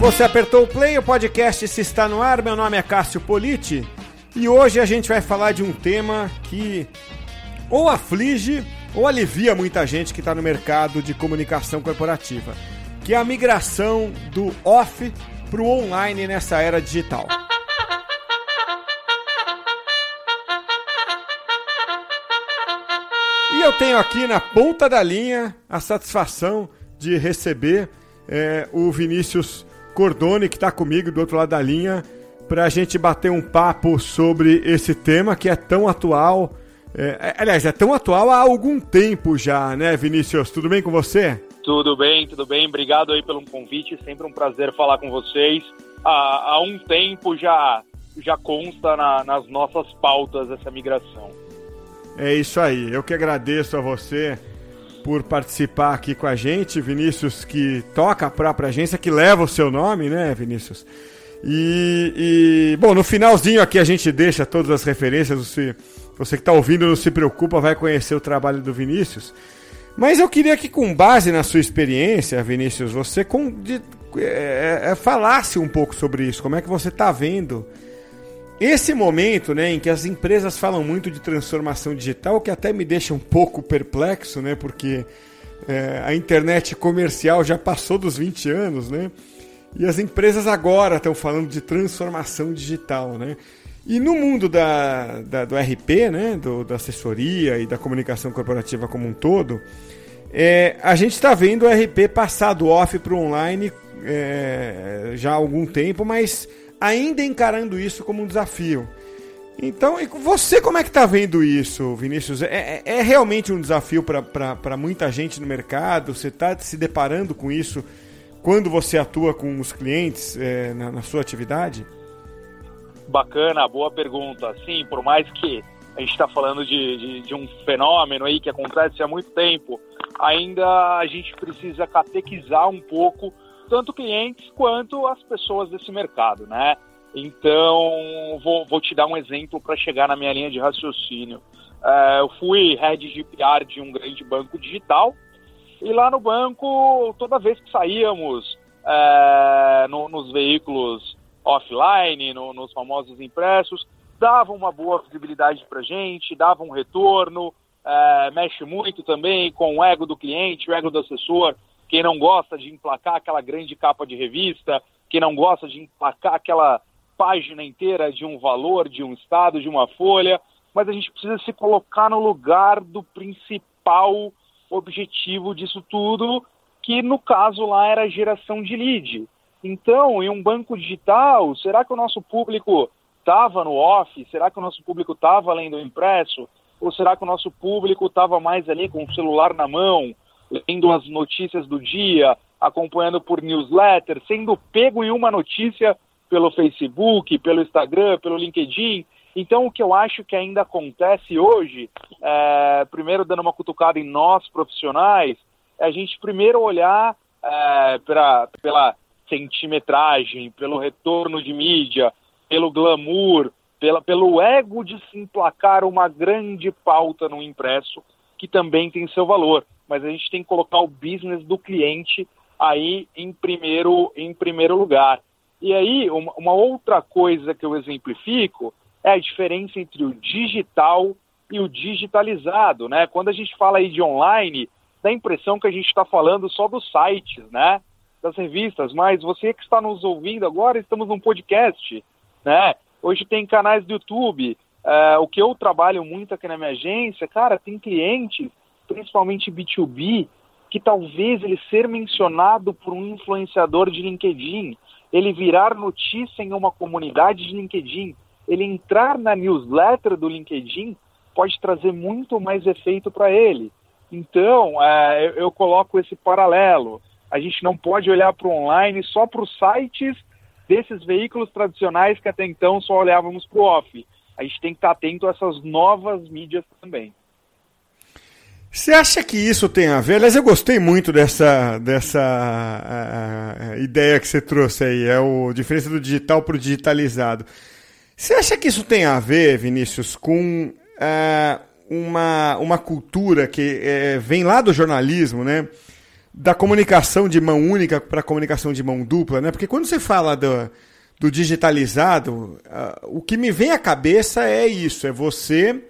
Você apertou o play, o podcast se está no ar. Meu nome é Cássio Politi e hoje a gente vai falar de um tema que ou aflige ou alivia muita gente que está no mercado de comunicação corporativa, que é a migração do off para o online nessa era digital. E eu tenho aqui na ponta da linha a satisfação de receber é, o Vinícius Cordone, que está comigo do outro lado da linha, para a gente bater um papo sobre esse tema que é tão atual. É, é, aliás, é tão atual há algum tempo já, né, Vinícius? Tudo bem com você? Tudo bem, tudo bem. Obrigado aí pelo convite. Sempre um prazer falar com vocês. Há, há um tempo já, já consta na, nas nossas pautas essa migração. É isso aí. Eu que agradeço a você por participar aqui com a gente, Vinícius, que toca a própria agência, que leva o seu nome, né, Vinícius? E, e bom, no finalzinho aqui a gente deixa todas as referências. Você, você que está ouvindo, não se preocupa, vai conhecer o trabalho do Vinícius. Mas eu queria que, com base na sua experiência, Vinícius, você com, de, é, é, falasse um pouco sobre isso. Como é que você está vendo esse momento, né, em que as empresas falam muito de transformação digital, que até me deixa um pouco perplexo, né, porque é, a internet comercial já passou dos 20 anos, né, e as empresas agora estão falando de transformação digital, né. E no mundo da, da do RP, né, do, da assessoria e da comunicação corporativa como um todo, é, a gente está vendo o RP passar do off para o online é, já há algum tempo, mas ainda encarando isso como um desafio. Então, você como é que está vendo isso, Vinícius? É, é, é realmente um desafio para muita gente no mercado? Você está se deparando com isso quando você atua com os clientes é, na, na, sua atividade? Bacana, boa pergunta. Sim, por mais que a gente está falando de, de, de, um fenômeno aí que acontece há muito tempo, ainda a gente precisa catequizar um pouco tanto clientes quanto as pessoas desse mercado, né? Então, vou, vou te dar um exemplo para chegar na minha linha de raciocínio. É, eu fui head de PR de um grande banco digital e lá no banco, toda vez que saíamos é, no, nos veículos offline, no, nos famosos impressos, dava uma boa visibilidade para gente, dava um retorno, é, mexe muito também com o ego do cliente, o ego do assessor, quem não gosta de emplacar aquela grande capa de revista, quem não gosta de emplacar aquela página inteira de um valor, de um estado, de uma folha, mas a gente precisa se colocar no lugar do principal objetivo disso tudo, que no caso lá era a geração de lead. Então, em um banco digital, será que o nosso público estava no off? Será que o nosso público estava lendo o impresso? Ou será que o nosso público estava mais ali com o celular na mão, lendo as notícias do dia, acompanhando por newsletter, sendo pego em uma notícia pelo Facebook, pelo Instagram, pelo LinkedIn. Então, o que eu acho que ainda acontece hoje, é, primeiro dando uma cutucada em nós profissionais, é a gente primeiro olhar é, pra, pela centimetragem, pelo retorno de mídia, pelo glamour, pela, pelo ego de se emplacar uma grande pauta no impresso, que também tem seu valor mas a gente tem que colocar o business do cliente aí em primeiro, em primeiro lugar. E aí, uma, uma outra coisa que eu exemplifico é a diferença entre o digital e o digitalizado, né? Quando a gente fala aí de online, dá a impressão que a gente está falando só dos sites, né? Das revistas, mas você que está nos ouvindo agora, estamos num podcast, né? Hoje tem canais do YouTube. Uh, o que eu trabalho muito aqui na minha agência, cara, tem clientes principalmente B2B, que talvez ele ser mencionado por um influenciador de LinkedIn, ele virar notícia em uma comunidade de LinkedIn, ele entrar na newsletter do LinkedIn, pode trazer muito mais efeito para ele. Então, é, eu, coloco esse paralelo. A gente não pode olhar para o online só para os sites desses veículos tradicionais que até então só olhávamos para o off. A gente tem que estar atento a essas novas mídias também. Você acha que isso tem a ver? Aliás, eu gostei muito dessa, dessa a, a ideia que você trouxe aí, é o diferença do digital para o digitalizado. Você acha que isso tem a ver, Vinícius, com uh, uma, uma cultura que uh, vem lá do jornalismo, né? da comunicação de mão única para comunicação de mão dupla, né? Porque quando você fala do, do digitalizado, uh, o que me vem à cabeça é isso, é você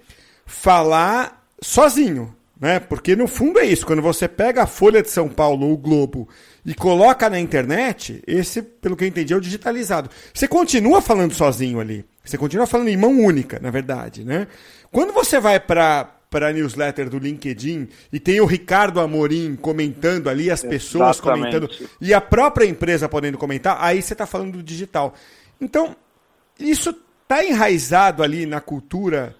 falar sozinho, né? Porque no fundo é isso, quando você pega a Folha de São Paulo, o Globo, e coloca na internet, esse, pelo que eu entendi, é o digitalizado. Você continua falando sozinho ali. Você continua falando em mão única, na verdade, né? Quando você vai para para a newsletter do LinkedIn e tem o Ricardo Amorim comentando ali, as pessoas Exatamente. comentando e a própria empresa podendo comentar, aí você está falando do digital. Então, isso está enraizado ali na cultura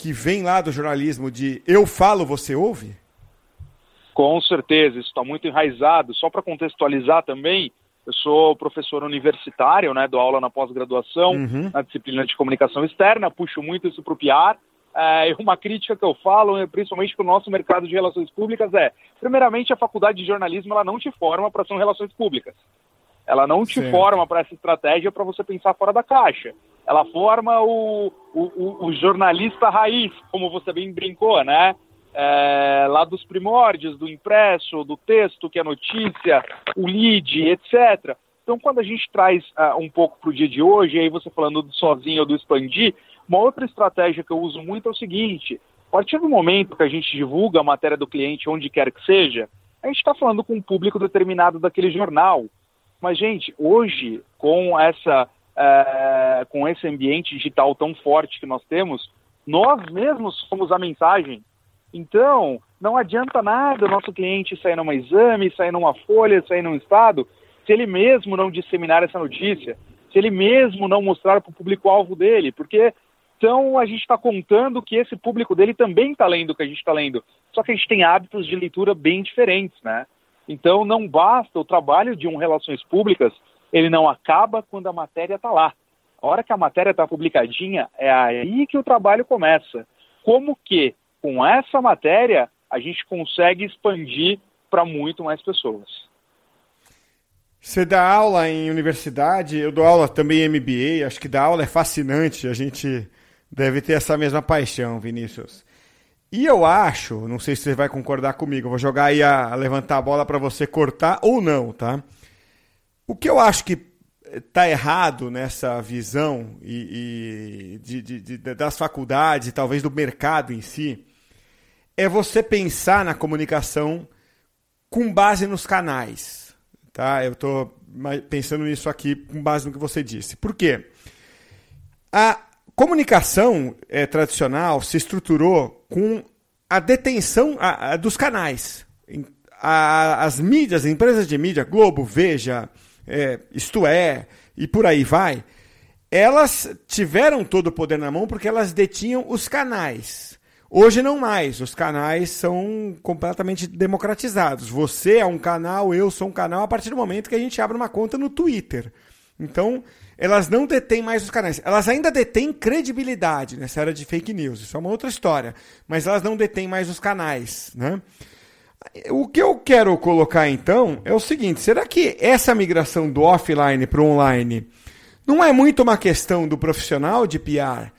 que vem lá do jornalismo de eu falo, você ouve? Com certeza, isso está muito enraizado. Só para contextualizar também, eu sou professor universitário, né, dou aula na pós-graduação, uhum. na disciplina de comunicação externa, puxo muito isso para o PR. É, uma crítica que eu falo, principalmente para o nosso mercado de relações públicas, é: primeiramente, a faculdade de jornalismo ela não te forma para ser relações públicas. Ela não te certo. forma para essa estratégia para você pensar fora da caixa. Ela forma o, o, o jornalista raiz, como você bem brincou, né? É, lá dos primórdios, do impresso, do texto, que é notícia, o lead, etc. Então, quando a gente traz uh, um pouco para o dia de hoje, aí você falando do sozinho ou do expandir, uma outra estratégia que eu uso muito é o seguinte: a partir do momento que a gente divulga a matéria do cliente onde quer que seja, a gente está falando com um público determinado daquele jornal. Mas, gente, hoje, com essa é, com esse ambiente digital tão forte que nós temos, nós mesmos somos a mensagem. Então, não adianta nada o nosso cliente sair num exame, sair numa folha, sair num estado, se ele mesmo não disseminar essa notícia, se ele mesmo não mostrar para o público-alvo dele, porque então a gente está contando que esse público dele também está lendo o que a gente está lendo. Só que a gente tem hábitos de leitura bem diferentes, né? Então não basta o trabalho de um relações públicas, ele não acaba quando a matéria está lá. A hora que a matéria está publicadinha, é aí que o trabalho começa. Como que, com essa matéria, a gente consegue expandir para muito mais pessoas. Você dá aula em universidade, eu dou aula também em MBA, acho que dar aula é fascinante, a gente deve ter essa mesma paixão, Vinícius. E eu acho, não sei se você vai concordar comigo, vou jogar aí a, a levantar a bola para você cortar ou não, tá? O que eu acho que está errado nessa visão e, e de, de, de, das faculdades e talvez do mercado em si é você pensar na comunicação com base nos canais. Tá? Eu estou pensando nisso aqui com base no que você disse. Por quê? A, comunicação é, tradicional se estruturou com a detenção a, a, dos canais. A, as mídias, as empresas de mídia, Globo, Veja, é, Isto É, e por aí vai, elas tiveram todo o poder na mão porque elas detinham os canais. Hoje não mais, os canais são completamente democratizados. Você é um canal, eu sou um canal a partir do momento que a gente abre uma conta no Twitter. Então, elas não detêm mais os canais. Elas ainda detêm credibilidade nessa era de fake news. Isso é uma outra história. Mas elas não detêm mais os canais. Né? O que eu quero colocar então é o seguinte: será que essa migração do offline para o online não é muito uma questão do profissional de PR?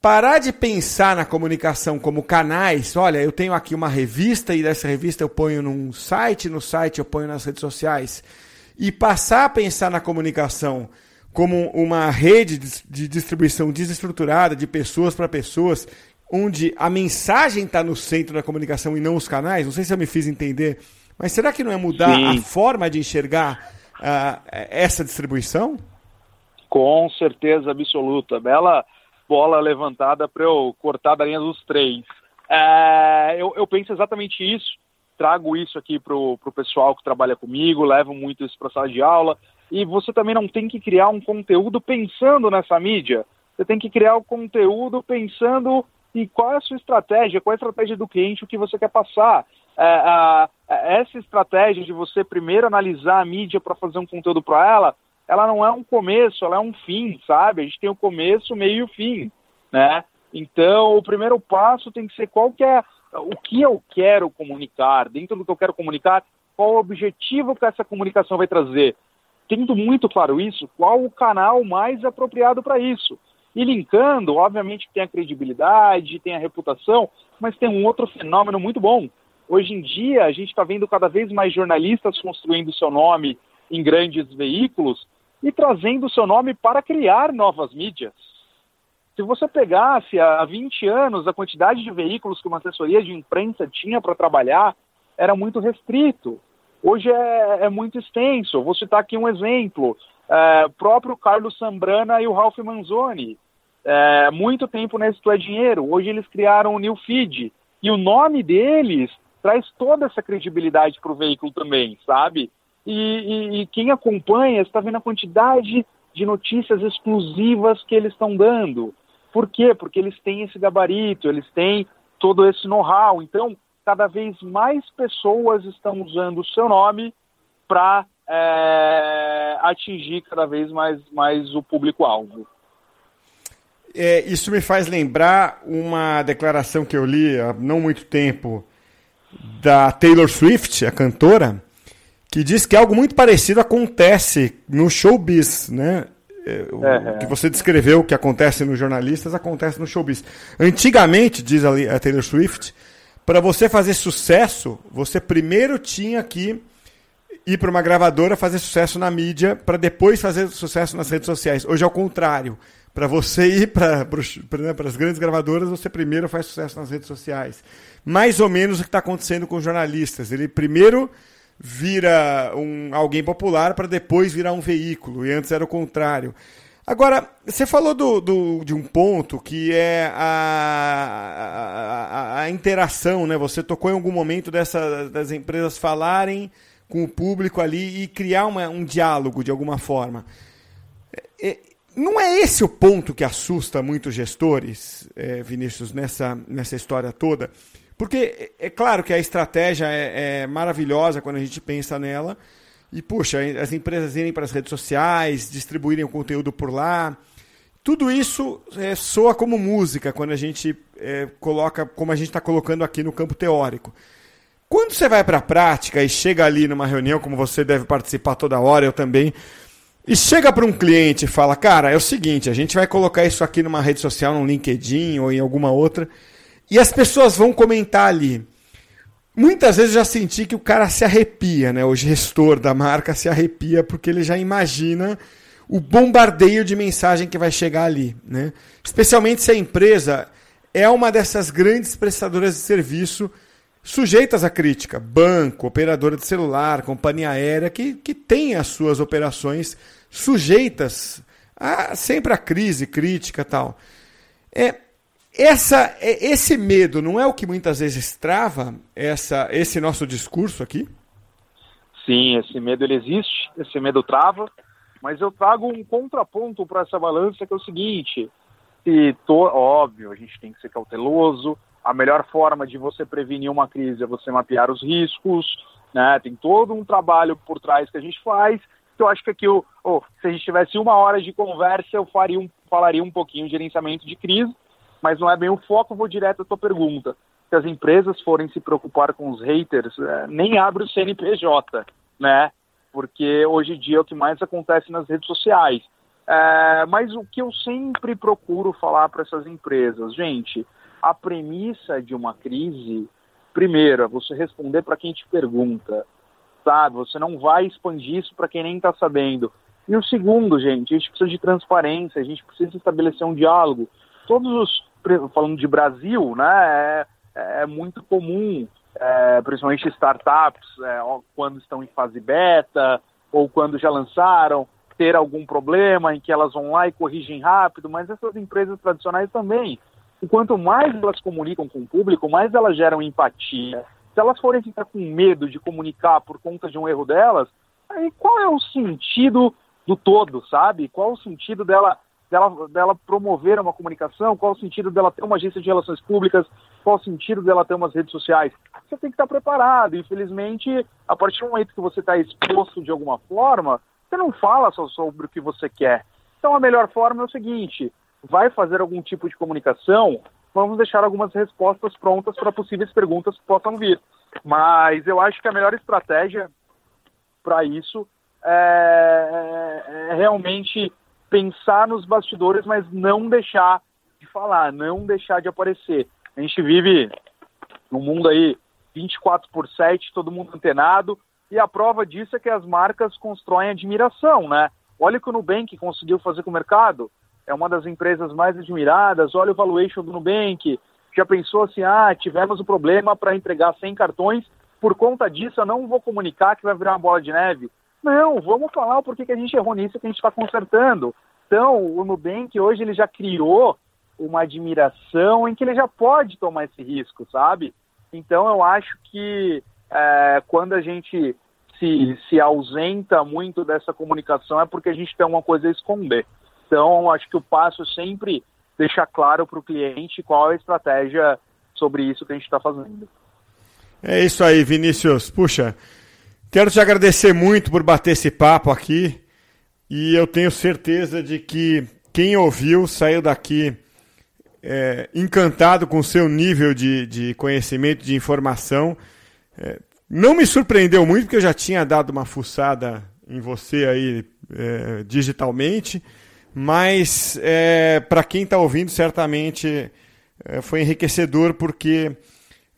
Parar de pensar na comunicação como canais. Olha, eu tenho aqui uma revista e dessa revista eu ponho num site, no site eu ponho nas redes sociais. E passar a pensar na comunicação como uma rede de distribuição desestruturada de pessoas para pessoas, onde a mensagem está no centro da comunicação e não os canais. Não sei se eu me fiz entender, mas será que não é mudar Sim. a forma de enxergar uh, essa distribuição? Com certeza absoluta. Bela bola levantada para eu cortar da linha dos três. É, eu, eu, penso exatamente isso. Trago isso aqui para o pessoal que trabalha comigo, levo muito isso para a sala de aula e você também não tem que criar um conteúdo pensando nessa mídia. Você tem que criar o conteúdo pensando em qual é a sua estratégia, qual é a estratégia do cliente, o que você quer passar. É, a, essa estratégia de você primeiro analisar a mídia para fazer um conteúdo para ela, ela não é um começo, ela é um fim, sabe? A gente tem o começo, meio e o fim, né? Então, o primeiro passo tem que ser qual que é o que eu quero comunicar, dentro do que eu quero comunicar, qual o objetivo que essa comunicação vai trazer tendo muito claro isso, qual o canal mais apropriado para isso. E linkando, obviamente tem a credibilidade, tem a reputação, mas tem um outro fenômeno muito bom. Hoje em dia, a gente está vendo cada vez mais jornalistas construindo seu nome em grandes veículos e trazendo seu nome para criar novas mídias. Se você pegasse há 20 anos a quantidade de veículos que uma assessoria de imprensa tinha para trabalhar, era muito restrito. Hoje é, é, muito extenso. Vou citar aqui um exemplo. É, próprio Carlos Sambrana e o Ralph Manzoni. É, muito tempo nesse Tu é Dinheiro. Hoje eles criaram o New Feed. E o nome deles traz toda essa credibilidade para o veículo também, sabe? E, e, e quem acompanha está vendo a quantidade de notícias exclusivas que eles estão dando. Por quê? Porque eles têm esse gabarito, eles têm todo esse know-how. Então, cada vez mais pessoas estão usando o seu nome para é, atingir cada vez mais, mais o público-alvo. É, isso me faz lembrar uma declaração que eu li há não muito tempo da Taylor Swift, a cantora, que diz que algo muito parecido acontece no showbiz, né? É, o é, que você descreveu que acontece nos jornalistas acontece no showbiz. Antigamente, diz a Taylor Swift, para você fazer sucesso, você primeiro tinha que ir para uma gravadora fazer sucesso na mídia para depois fazer sucesso nas redes sociais. Hoje é o contrário. Para você ir para né, as grandes gravadoras, você primeiro faz sucesso nas redes sociais mais ou menos o que está acontecendo com os jornalistas. Ele primeiro vira um, alguém popular para depois virar um veículo, e antes era o contrário. Agora, você falou do, do, de um ponto que é a, a, a, interação, né? Você tocou em algum momento dessa, das empresas falarem com o público ali e criar uma, um diálogo de alguma forma. Não é esse o ponto que assusta muitos gestores, é, Vinícius, nessa, nessa história toda? Porque é, é claro que a estratégia é, é maravilhosa quando a gente pensa nela. E, puxa, as empresas irem para as redes sociais, distribuírem o conteúdo por lá. Tudo isso é, soa como música quando a gente é, coloca, como a gente está colocando aqui no campo teórico. Quando você vai para a prática e chega ali numa reunião, como você deve participar toda hora, eu também, e chega para um cliente e fala: Cara, é o seguinte, a gente vai colocar isso aqui numa rede social, no LinkedIn ou em alguma outra. E as pessoas vão comentar ali. Muitas vezes eu já senti que o cara se arrepia, né? O gestor da marca se arrepia porque ele já imagina o bombardeio de mensagem que vai chegar ali, né? Especialmente se a empresa é uma dessas grandes prestadoras de serviço sujeitas à crítica, banco, operadora de celular, companhia aérea, que, que tem as suas operações sujeitas a, sempre à crise, crítica tal. É, essa, é, esse medo não é o que muitas vezes trava essa, esse nosso discurso aqui? Sim, esse medo ele existe, esse medo trava, mas eu trago um contraponto para essa balança que é o seguinte: se to, óbvio, a gente tem que ser cauteloso. A melhor forma de você prevenir uma crise é você mapear os riscos, né? Tem todo um trabalho por trás que a gente faz. eu acho que aqui, oh, se a gente tivesse uma hora de conversa, eu faria um, falaria um pouquinho de gerenciamento de crise mas não é bem o foco, vou direto à tua pergunta. Se as empresas forem se preocupar com os haters, é, nem abre o CNPJ, né? Porque hoje em dia é o que mais acontece nas redes sociais. É, mas o que eu sempre procuro falar para essas empresas, gente, a premissa de uma crise, primeiro, é você responder para quem te pergunta, sabe? Você não vai expandir isso para quem nem está sabendo. E o segundo, gente, a gente precisa de transparência, a gente precisa estabelecer um diálogo. Todos os falando de Brasil, né, é, é muito comum, é, principalmente startups, é, quando estão em fase beta ou quando já lançaram, ter algum problema em que elas vão lá e corrigem rápido, mas essas empresas tradicionais também. Quanto mais elas comunicam com o público, mais elas geram empatia. Se elas forem ficar com medo de comunicar por conta de um erro delas, aí qual é o sentido do todo, sabe? Qual o sentido dela dela, dela promover uma comunicação, qual o sentido dela ter uma agência de relações públicas, qual o sentido dela ter umas redes sociais. Você tem que estar preparado. Infelizmente, a partir do momento que você está exposto de alguma forma, você não fala só sobre o que você quer. Então, a melhor forma é o seguinte: vai fazer algum tipo de comunicação, vamos deixar algumas respostas prontas para possíveis perguntas que possam vir. Mas eu acho que a melhor estratégia para isso é, é, é realmente pensar nos bastidores, mas não deixar de falar, não deixar de aparecer. A gente vive num mundo aí 24 por 7, todo mundo antenado. E a prova disso é que as marcas constroem admiração, né? Olha o que o Nubank conseguiu fazer com o mercado. É uma das empresas mais admiradas. Olha o valuation do Nubank. Já pensou assim, ah, tivemos um problema para entregar 100 cartões. Por conta disso, eu não vou comunicar que vai virar uma bola de neve. Não, vamos falar o porquê que a gente errou nisso que a gente está consertando. Então, o Nubank hoje ele já criou uma admiração em que ele já pode tomar esse risco, sabe? Então, eu acho que é, quando a gente se, se ausenta muito dessa comunicação é porque a gente tem uma coisa a esconder. Então, acho que o passo é sempre deixar claro para o cliente qual a estratégia sobre isso que a gente está fazendo. É isso aí, Vinícius. Puxa, quero te agradecer muito por bater esse papo aqui. E eu tenho certeza de que quem ouviu saiu daqui é, encantado com o seu nível de, de conhecimento, de informação. É, não me surpreendeu muito, porque eu já tinha dado uma fuçada em você aí é, digitalmente, mas é, para quem está ouvindo, certamente é, foi enriquecedor, porque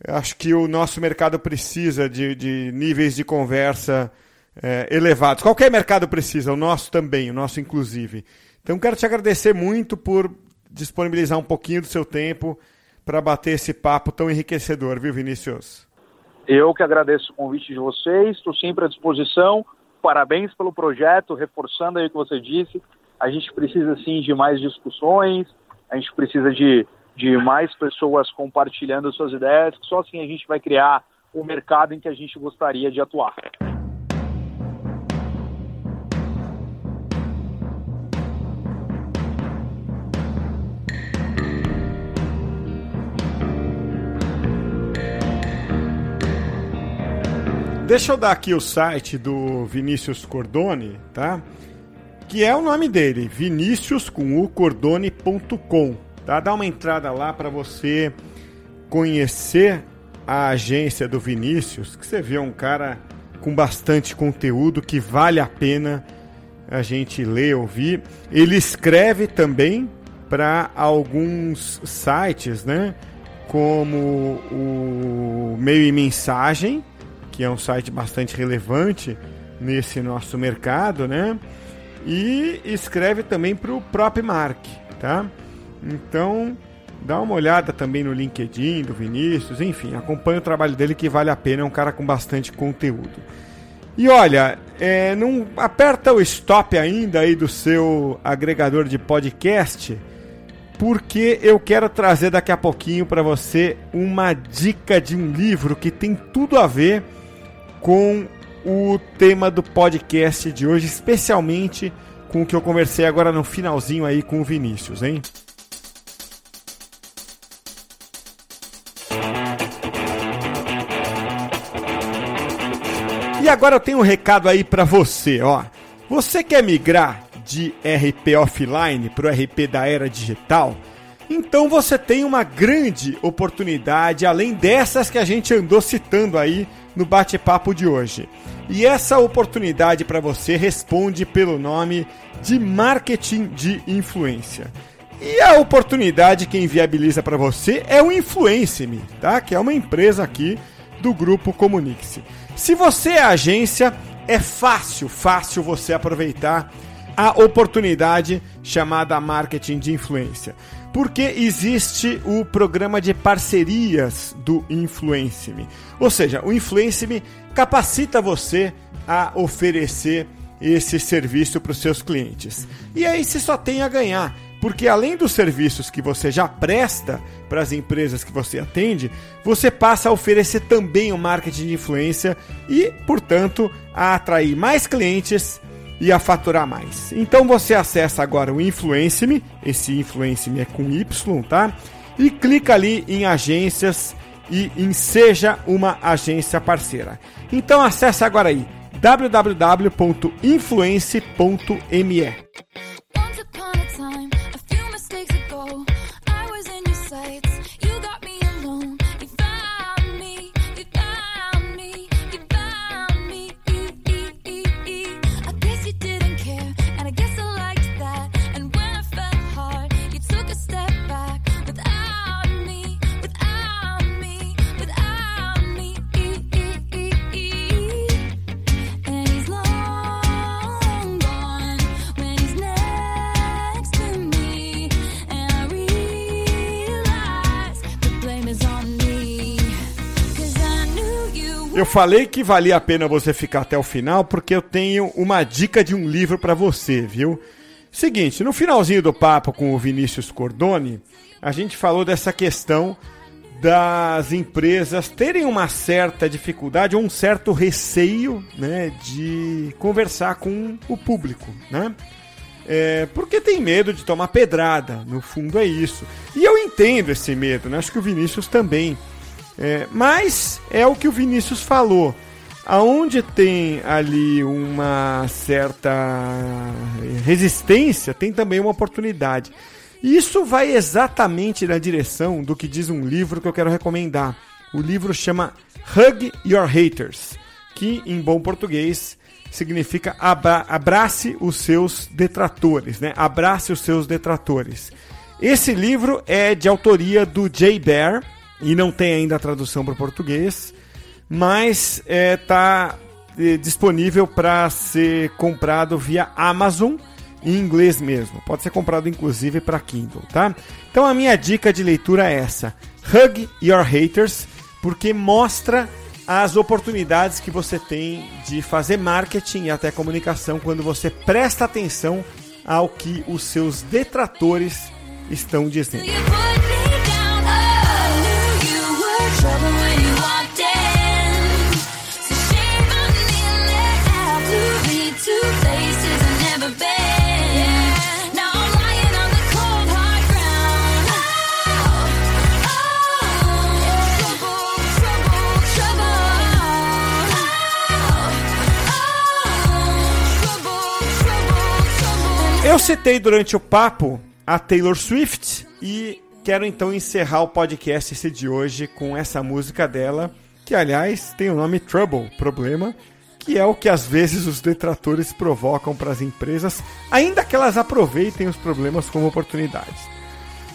acho que o nosso mercado precisa de, de níveis de conversa é, elevados. Qualquer mercado precisa, o nosso também, o nosso inclusive. Então quero te agradecer muito por disponibilizar um pouquinho do seu tempo para bater esse papo tão enriquecedor, viu, Vinícius? Eu que agradeço o convite de vocês, estou sempre à disposição. Parabéns pelo projeto, reforçando aí o que você disse. A gente precisa sim de mais discussões, a gente precisa de, de mais pessoas compartilhando suas ideias, só assim a gente vai criar o mercado em que a gente gostaria de atuar. Deixa eu dar aqui o site do Vinícius Cordone, tá? Que é o nome dele, vinicius com o cordone.com, tá? Dá uma entrada lá para você conhecer a agência do Vinícius, que você vê um cara com bastante conteúdo que vale a pena a gente ler, ouvir. Ele escreve também para alguns sites, né? Como o Meio e Mensagem, que é um site bastante relevante nesse nosso mercado, né? E escreve também para o próprio Mark, tá? Então, dá uma olhada também no LinkedIn do Vinícius, enfim, acompanha o trabalho dele que vale a pena, é um cara com bastante conteúdo. E olha, é, não aperta o stop ainda aí do seu agregador de podcast, porque eu quero trazer daqui a pouquinho para você uma dica de um livro que tem tudo a ver com o tema do podcast de hoje, especialmente com o que eu conversei agora no finalzinho aí com o Vinícius, hein? E agora eu tenho um recado aí para você, ó. Você quer migrar de RP offline para o RP da era digital? Então você tem uma grande oportunidade, além dessas que a gente andou citando aí no bate-papo de hoje. E essa oportunidade para você responde pelo nome de marketing de influência. E a oportunidade que viabiliza para você é o Influence-me, tá? Que é uma empresa aqui do grupo Comunique-se. Se você é agência, é fácil, fácil você aproveitar a oportunidade chamada marketing de influência porque existe o programa de parcerias do Influence-me. Ou seja, o Influence-me capacita você a oferecer esse serviço para os seus clientes. E aí você só tem a ganhar, porque além dos serviços que você já presta para as empresas que você atende, você passa a oferecer também o marketing de influência e, portanto, a atrair mais clientes e a faturar mais. Então você acessa agora o Influence-me, esse Influence-me é com Y, tá? E clica ali em agências e em seja uma agência parceira. Então acesse agora aí www.influence.me. falei que valia a pena você ficar até o final porque eu tenho uma dica de um livro para você, viu? Seguinte, no finalzinho do papo com o Vinícius Cordoni, a gente falou dessa questão das empresas terem uma certa dificuldade ou um certo receio né, de conversar com o público, né? É, porque tem medo de tomar pedrada, no fundo é isso. E eu entendo esse medo, né? acho que o Vinícius também. É, mas é o que o Vinícius falou. Aonde tem ali uma certa resistência, tem também uma oportunidade. Isso vai exatamente na direção do que diz um livro que eu quero recomendar. O livro chama Hug Your Haters, que em bom português significa abra abrace os seus detratores, né? Abrace os seus detratores. Esse livro é de autoria do Jay Bear e não tem ainda a tradução para português, mas está é, é, disponível para ser comprado via Amazon em inglês mesmo. Pode ser comprado inclusive para Kindle, tá? Então a minha dica de leitura é essa: Hug Your Haters, porque mostra as oportunidades que você tem de fazer marketing e até comunicação quando você presta atenção ao que os seus detratores estão dizendo. Eu citei durante o papo a Taylor Swift e quero então encerrar o podcast esse de hoje com essa música dela, que aliás tem o nome Trouble, problema, que é o que às vezes os detratores provocam para as empresas, ainda que elas aproveitem os problemas como oportunidades.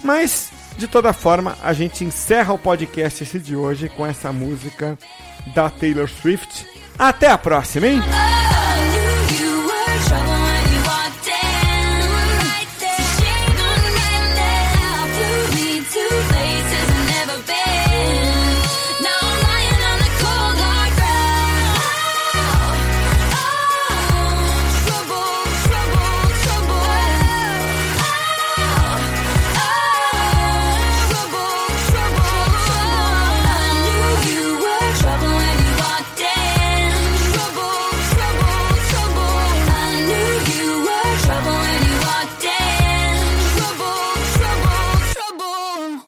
Mas de toda forma, a gente encerra o podcast esse de hoje com essa música da Taylor Swift. Até a próxima, hein?